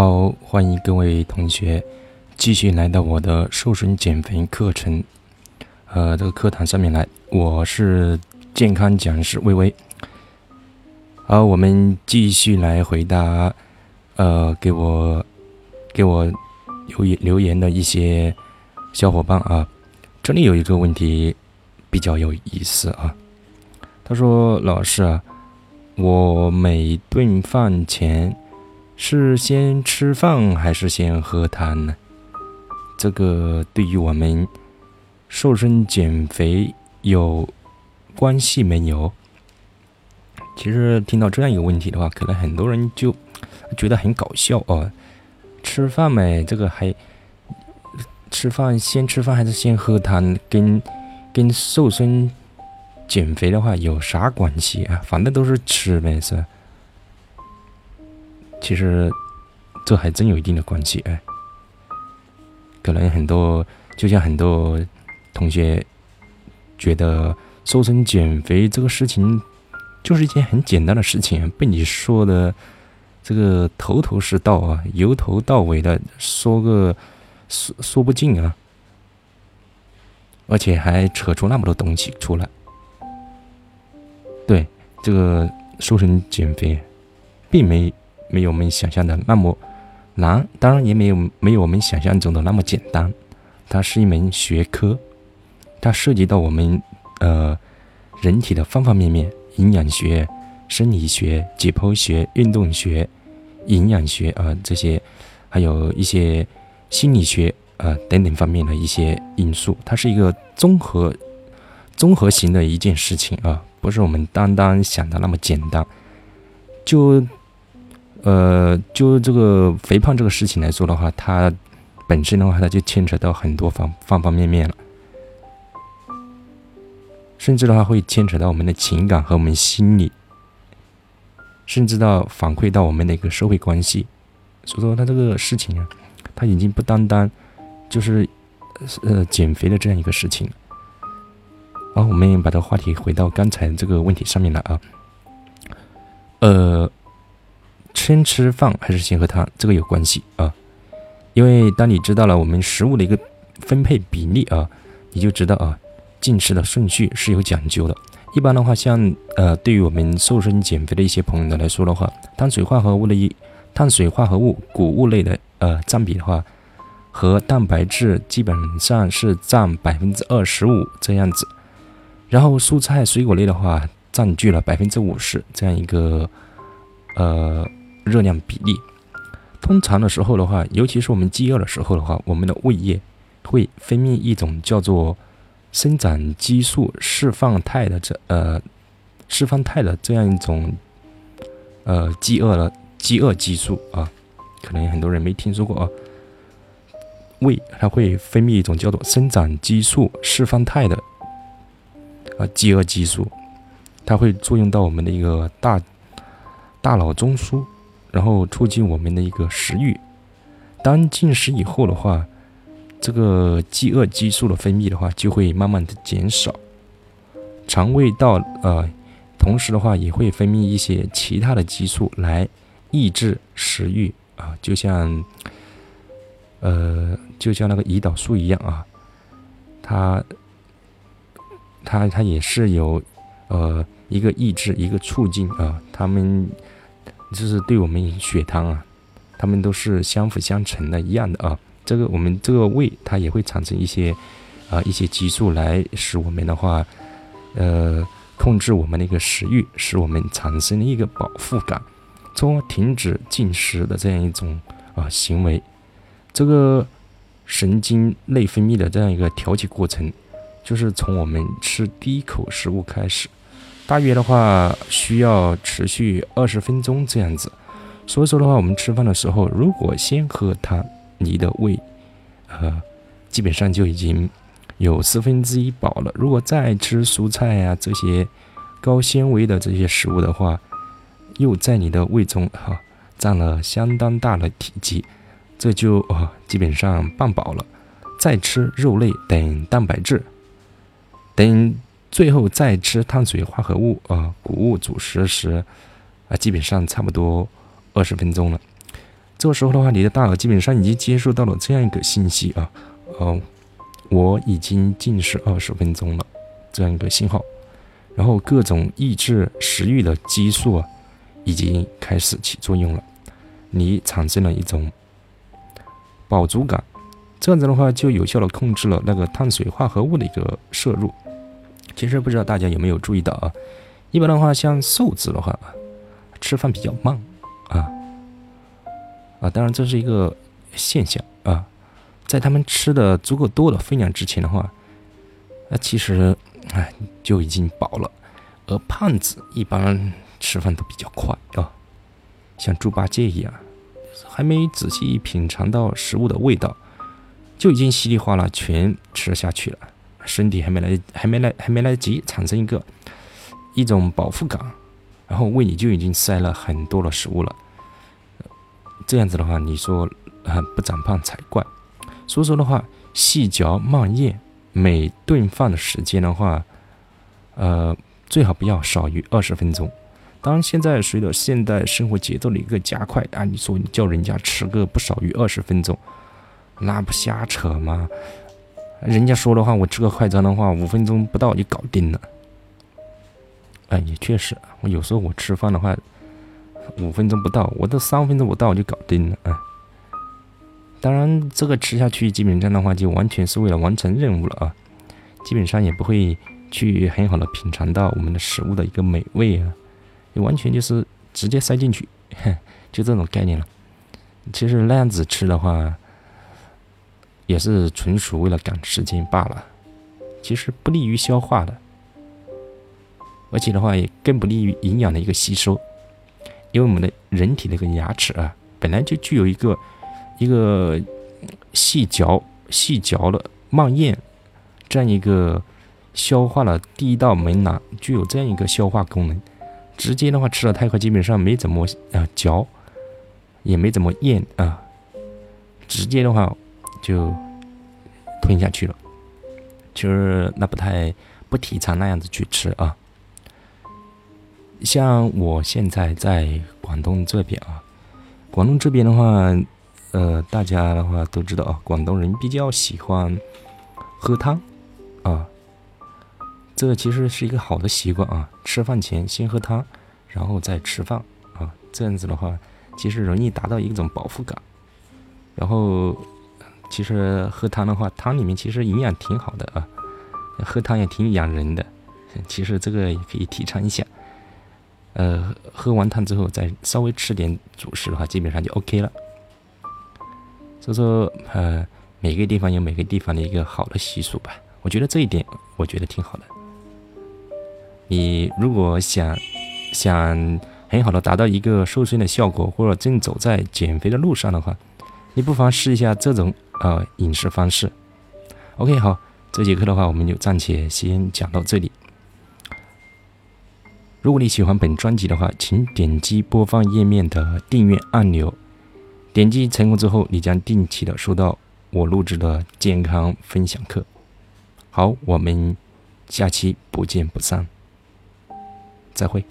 好，欢迎各位同学继续来到我的瘦身减肥课程，呃，这个课堂上面来，我是健康讲师微微。好，我们继续来回答，呃，给我给我留言留言的一些小伙伴啊，这里有一个问题比较有意思啊，他说：“老师啊，我每顿饭前。”是先吃饭还是先喝汤呢？这个对于我们瘦身减肥有关系没有？其实听到这样一个问题的话，可能很多人就觉得很搞笑哦。吃饭呗，这个还吃饭先吃饭还是先喝汤？跟跟瘦身减肥的话有啥关系啊？反正都是吃呗，是吧。其实，这还真有一定的关系哎。可能很多，就像很多同学觉得瘦身减肥这个事情，就是一件很简单的事情，被你说的这个头头是道啊，由头到尾的说个说说不尽啊，而且还扯出那么多东西出来。对，这个瘦身减肥，并没。没有我们想象的那么难，当然也没有没有我们想象中的那么简单。它是一门学科，它涉及到我们呃人体的方方面面，营养学、生理学、解剖学、运动学、营养学啊这些，还有一些心理学啊等等方面的一些因素。它是一个综合综合型的一件事情啊，不是我们单单想的那么简单。就呃，就这个肥胖这个事情来说的话，它本身的话，它就牵扯到很多方方方面面了，甚至的话会牵扯到我们的情感和我们心理，甚至到反馈到我们的一个社会关系。所以说，它这个事情啊，它已经不单单就是呃减肥的这样一个事情。好，我们把这个话题回到刚才这个问题上面来啊，呃。先吃饭还是先喝汤？这个有关系啊，因为当你知道了我们食物的一个分配比例啊，你就知道啊，进食的顺序是有讲究的。一般的话，像呃，对于我们瘦身减肥的一些朋友来说的话，碳水化合物的一碳水化合物谷物类的呃占比的话，和蛋白质基本上是占百分之二十五这样子，然后蔬菜水果类的话占据了百分之五十这样一个呃。热量比例，通常的时候的话，尤其是我们饥饿的时候的话，我们的胃液会分泌一种叫做生长激素释放肽的这呃释放肽的这样一种呃饥饿的饥饿激素啊，可能很多人没听说过啊。胃它会分泌一种叫做生长激素释放肽的啊饥饿激素，它会作用到我们的一个大大脑中枢。然后促进我们的一个食欲。当进食以后的话，这个饥饿激素的分泌的话就会慢慢的减少。肠胃道呃，同时的话也会分泌一些其他的激素来抑制食欲啊，就像呃，就像那个胰岛素一样啊，它它它也是有呃一个抑制一个促进啊，它们。就是对我们血糖啊，它们都是相辅相成的，一样的啊。这个我们这个胃它也会产生一些啊一些激素来使我们的话，呃，控制我们的一个食欲，使我们产生一个饱腹感，从而停止进食的这样一种啊行为。这个神经内分泌的这样一个调节过程，就是从我们吃第一口食物开始。大约的话需要持续二十分钟这样子，所以说的话，我们吃饭的时候如果先喝汤，你的胃，呃，基本上就已经有四分之一饱了。如果再吃蔬菜呀这些高纤维的这些食物的话，又在你的胃中哈占了相当大的体积，这就啊基本上半饱了。再吃肉类等蛋白质，等。最后再吃碳水化合物啊，谷物主食时，啊，基本上差不多二十分钟了。这个时候的话，你的大脑基本上已经接收到了这样一个信息啊，哦，我已经进食二十分钟了，这样一个信号，然后各种抑制食欲的激素啊，已经开始起作用了，你产生了一种饱足感，这样子的话就有效的控制了那个碳水化合物的一个摄入。其实不知道大家有没有注意到啊，一般的话，像瘦子的话，吃饭比较慢啊。啊，当然这是一个现象啊，在他们吃的足够多的分量之前的话，那其实哎就已经饱了，而胖子一般吃饭都比较快啊，像猪八戒一样，还没仔细品尝到食物的味道，就已经稀里哗啦全吃下去了，身体还没来还没来还没来得及产生一个一种饱腹感，然后胃里就已经塞了很多的食物了。这样子的话，你说啊不长胖才怪。所以说的话，细嚼慢咽，每顿饭的时间的话，呃，最好不要少于二十分钟。当然，现在随着现代生活节奏的一个加快啊，你说你叫人家吃个不少于二十分钟，那不瞎扯吗？人家说的话，我吃个快餐的话，五分钟不到就搞定了。哎，也确实，我有时候我吃饭的话。五分钟不到，我都三分钟不到就搞定了啊！当然，这个吃下去基本上的话，就完全是为了完成任务了啊！基本上也不会去很好的品尝到我们的食物的一个美味啊，也完全就是直接塞进去，就这种概念了。其实那样子吃的话，也是纯属为了赶时间罢了，其实不利于消化的，而且的话也更不利于营养的一个吸收。因为我们的人体的一个牙齿啊，本来就具有一个一个细嚼、细嚼了慢咽这样一个消化了第一道门廊，具有这样一个消化功能。直接的话吃的太快，基本上没怎么啊嚼，也没怎么咽啊，直接的话就吞下去了，就是那不太不提倡那样子去吃啊。像我现在在广东这边啊，广东这边的话，呃，大家的话都知道啊，广东人比较喜欢喝汤啊，这其实是一个好的习惯啊。吃饭前先喝汤，然后再吃饭啊，这样子的话，其实容易达到一种饱腹感。然后，其实喝汤的话，汤里面其实营养挺好的啊，喝汤也挺养人的。其实这个也可以提倡一下。呃，喝完汤之后再稍微吃点主食的话，基本上就 OK 了。所以说，呃，每个地方有每个地方的一个好的习俗吧。我觉得这一点，我觉得挺好的。你如果想想很好的达到一个瘦身的效果，或者正走在减肥的路上的话，你不妨试一下这种呃饮食方式。OK，好，这节课的话，我们就暂且先讲到这里。如果你喜欢本专辑的话，请点击播放页面的订阅按钮。点击成功之后，你将定期的收到我录制的健康分享课。好，我们下期不见不散。再会。